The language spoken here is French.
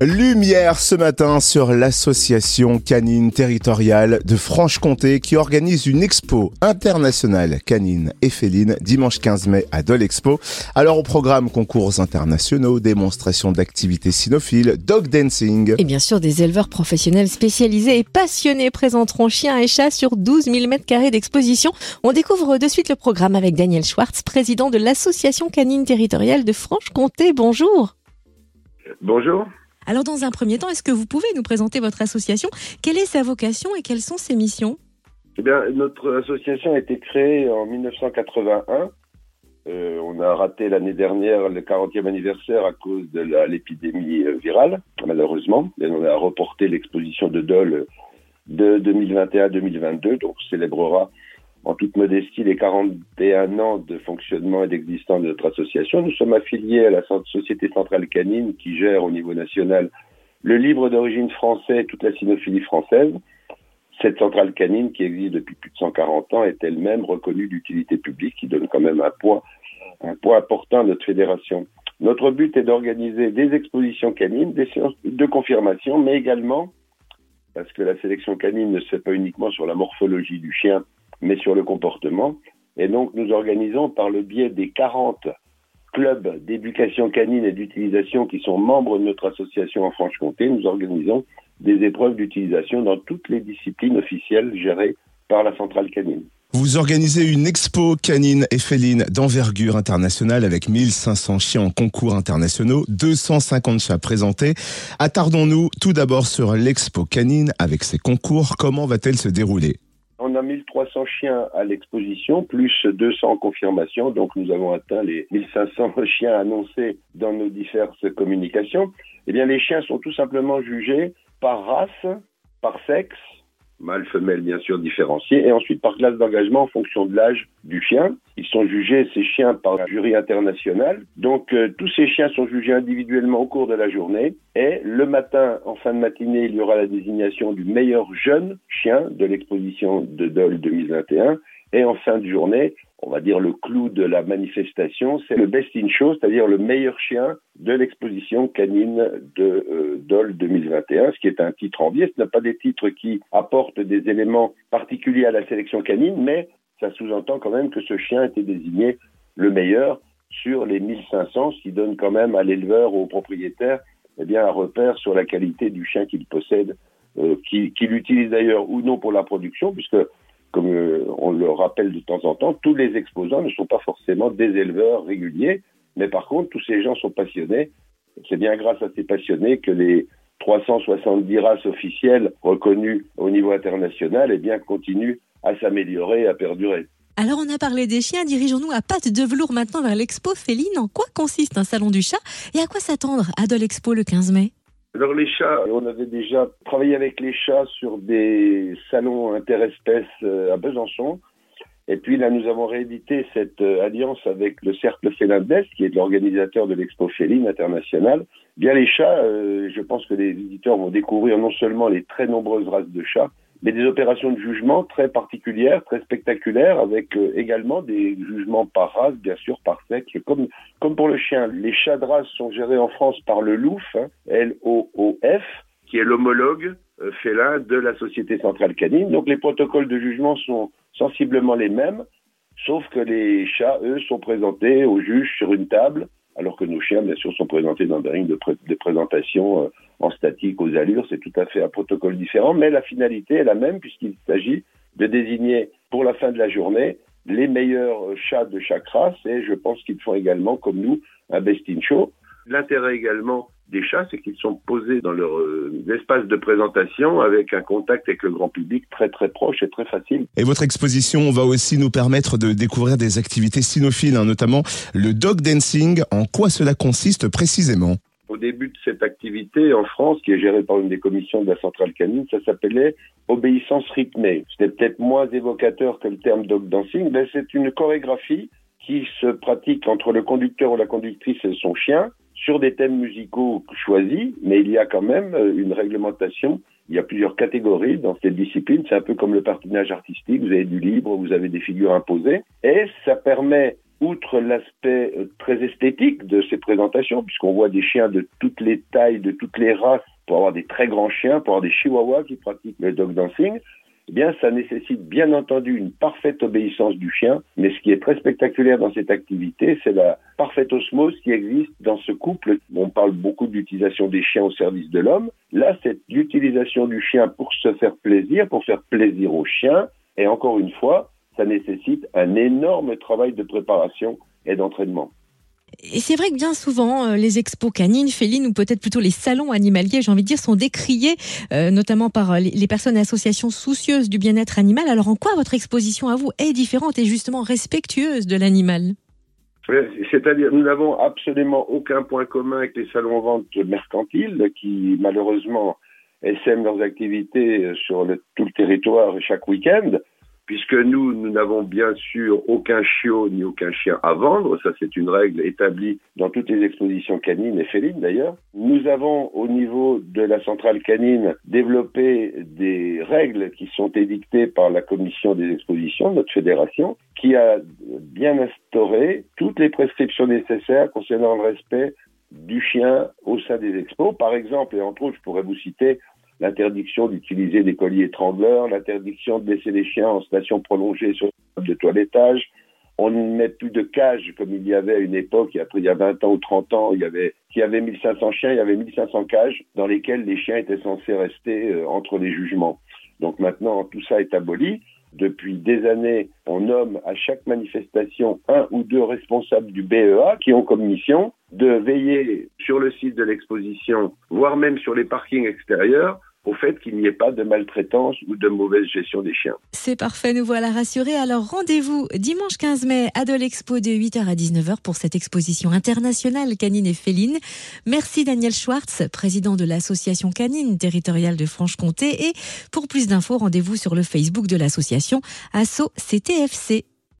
Lumière ce matin sur l'association canine territoriale de Franche-Comté qui organise une expo internationale canine et féline dimanche 15 mai à Dole Expo. Alors au programme concours internationaux, démonstration d'activités cynophiles, dog dancing. Et bien sûr, des éleveurs professionnels spécialisés et passionnés présenteront chiens et chats sur 12 000 mètres carrés d'exposition. On découvre de suite le programme avec Daniel Schwartz, président de l'association canine territoriale de Franche-Comté. Bonjour. Bonjour. Alors dans un premier temps, est-ce que vous pouvez nous présenter votre association? Quelle est sa vocation et quelles sont ses missions? Eh bien, notre association a été créée en 1981. Euh, on a raté l'année dernière le 40e anniversaire à cause de l'épidémie euh, virale, malheureusement. Et on a reporté l'exposition de Dole de 2021-2022, donc on célébrera en toute modestie les 41 ans de fonctionnement et d'existence de notre association. Nous sommes affiliés à la Société Centrale Canine qui gère au niveau national le livre d'origine français et toute la cynophilie française. Cette centrale canine qui existe depuis plus de 140 ans est elle-même reconnue d'utilité publique qui donne quand même un poids important à notre fédération. Notre but est d'organiser des expositions canines, des séances de confirmation, mais également, parce que la sélection canine ne se fait pas uniquement sur la morphologie du chien, mais sur le comportement. Et donc, nous organisons par le biais des 40 clubs d'éducation canine et d'utilisation qui sont membres de notre association en Franche-Comté, nous organisons des épreuves d'utilisation dans toutes les disciplines officielles gérées par la centrale canine. Vous organisez une expo canine et féline d'envergure internationale avec 1500 chiens en concours internationaux, 250 chats présentés. Attardons-nous tout d'abord sur l'expo canine avec ses concours. Comment va-t-elle se dérouler? On a 1300 chiens à l'exposition, plus 200 en confirmation, donc nous avons atteint les 1500 chiens annoncés dans nos diverses communications. Eh bien, les chiens sont tout simplement jugés par race, par sexe, mâle, femelle, bien sûr, différenciés, et ensuite par classe d'engagement en fonction de l'âge du chien. Ils sont jugés, ces chiens, par un jury international. Donc, euh, tous ces chiens sont jugés individuellement au cours de la journée, et le matin, en fin de matinée, il y aura la désignation du meilleur jeune chien de l'exposition de Dole 2021, et en fin de journée, on va dire le clou de la manifestation, c'est le best in show, c'est-à-dire le meilleur chien de l'exposition canine de euh, Dole 2021, ce qui est un titre en. Ce n'est pas des titres qui apportent des éléments particuliers à la sélection canine, mais ça sous-entend quand même que ce chien était désigné le meilleur sur les 1500, ce qui donne quand même à l'éleveur ou au propriétaire eh bien, un repère sur la qualité du chien qu'il possède, euh, qu'il utilise d'ailleurs ou non pour la production, puisque comme euh, on le rappelle de temps en temps, tous les exposants ne sont pas forcément des éleveurs réguliers, mais par contre, tous ces gens sont passionnés. C'est bien grâce à ces passionnés que les 370 races officielles reconnues au niveau international eh bien, continuent à s'améliorer et à perdurer. Alors on a parlé des chiens, dirigeons-nous à pattes de velours maintenant vers l'expo féline. En quoi consiste un salon du chat et à quoi s'attendre à de l'expo le 15 mai? Alors les chats, on avait déjà travaillé avec les chats sur des salons interespèces euh, à Besançon. Et puis là, nous avons réédité cette euh, alliance avec le Cercle Félin qui est l'organisateur de l'Expo Féline internationale. Bien les chats, euh, je pense que les visiteurs vont découvrir non seulement les très nombreuses races de chats, mais des opérations de jugement très particulières, très spectaculaires, avec euh, également des jugements par race, bien sûr, par sexe, comme, pour le chien. Les chats de race sont gérés en France par le LOUF, hein, L-O-O-F, qui est l'homologue euh, félin de la Société Centrale Canine. Donc les protocoles de jugement sont sensiblement les mêmes, sauf que les chats, eux, sont présentés au juge sur une table, alors que nos chiens, bien sûr, sont présentés dans des rings de, présentation euh, en statique aux allures. C'est tout à fait un protocole différent, mais la finalité est la même puisqu'il s'agit de désigner pour la fin de la journée les meilleurs chats de chaque race et je pense qu'ils font également, comme nous, un best-in show. L'intérêt également des chats, c'est qu'ils sont posés dans leur euh, espace de présentation avec un contact avec le grand public très très proche et très facile. Et votre exposition va aussi nous permettre de découvrir des activités cynophiles, hein, notamment le dog dancing. En quoi cela consiste précisément? Au début de cette activité en France, qui est gérée par une des commissions de la centrale canine, ça s'appelait obéissance rythmée. C'était peut-être moins évocateur que le terme dog dancing, mais c'est une chorégraphie qui se pratique entre le conducteur ou la conductrice et son chien sur des thèmes musicaux choisis, mais il y a quand même euh, une réglementation. Il y a plusieurs catégories dans cette discipline. C'est un peu comme le patinage artistique. Vous avez du libre, vous avez des figures imposées. Et ça permet outre l'aspect euh, très esthétique de ces présentations, puisqu'on voit des chiens de toutes les tailles, de toutes les races, pour avoir des très grands chiens, pour avoir des chihuahuas qui pratiquent le dog dancing, eh bien, ça nécessite bien entendu une parfaite obéissance du chien. Mais ce qui est très spectaculaire dans cette activité, c'est la parfaite osmose qui existe dans ce couple. On parle beaucoup d'utilisation des chiens au service de l'homme. Là, c'est l'utilisation du chien pour se faire plaisir, pour faire plaisir au chien. Et encore une fois, ça nécessite un énorme travail de préparation et d'entraînement. Et c'est vrai que bien souvent, euh, les expos canines, félines ou peut-être plutôt les salons animaliers, j'ai envie de dire, sont décriés, euh, notamment par euh, les personnes et associations soucieuses du bien-être animal. Alors en quoi votre exposition à vous est différente et justement respectueuse de l'animal? C'est-à-dire, nous n'avons absolument aucun point commun avec les salons en vente mercantiles qui, malheureusement, essaiment leurs activités sur tout le territoire chaque week-end puisque nous, nous n'avons bien sûr aucun chiot ni aucun chien à vendre, ça c'est une règle établie dans toutes les expositions canines et félines d'ailleurs. Nous avons au niveau de la centrale canine développé des règles qui sont édictées par la commission des expositions, notre fédération, qui a bien instauré toutes les prescriptions nécessaires concernant le respect du chien au sein des expos. Par exemple, et entre autres, je pourrais vous citer l'interdiction d'utiliser des colliers étrangleurs, l'interdiction de laisser les chiens en station prolongée sur de toilettage. On ne met plus de cages comme il y avait à une époque, après il y a 20 ans ou 30 ans, il y avait, il y avait 1500 chiens, il y avait 1500 cages dans lesquelles les chiens étaient censés rester euh, entre les jugements. Donc maintenant, tout ça est aboli. Depuis des années, on nomme à chaque manifestation un ou deux responsables du BEA qui ont comme mission de veiller sur le site de l'exposition, voire même sur les parkings extérieurs, au fait qu'il n'y ait pas de maltraitance ou de mauvaise gestion des chiens. C'est parfait, nous voilà rassurés. Alors rendez-vous dimanche 15 mai à Dolexpo de 8h à 19h pour cette exposition internationale canine et féline. Merci Daniel Schwartz, président de l'association canine territoriale de Franche-Comté. Et pour plus d'infos, rendez-vous sur le Facebook de l'association Asso CTFC.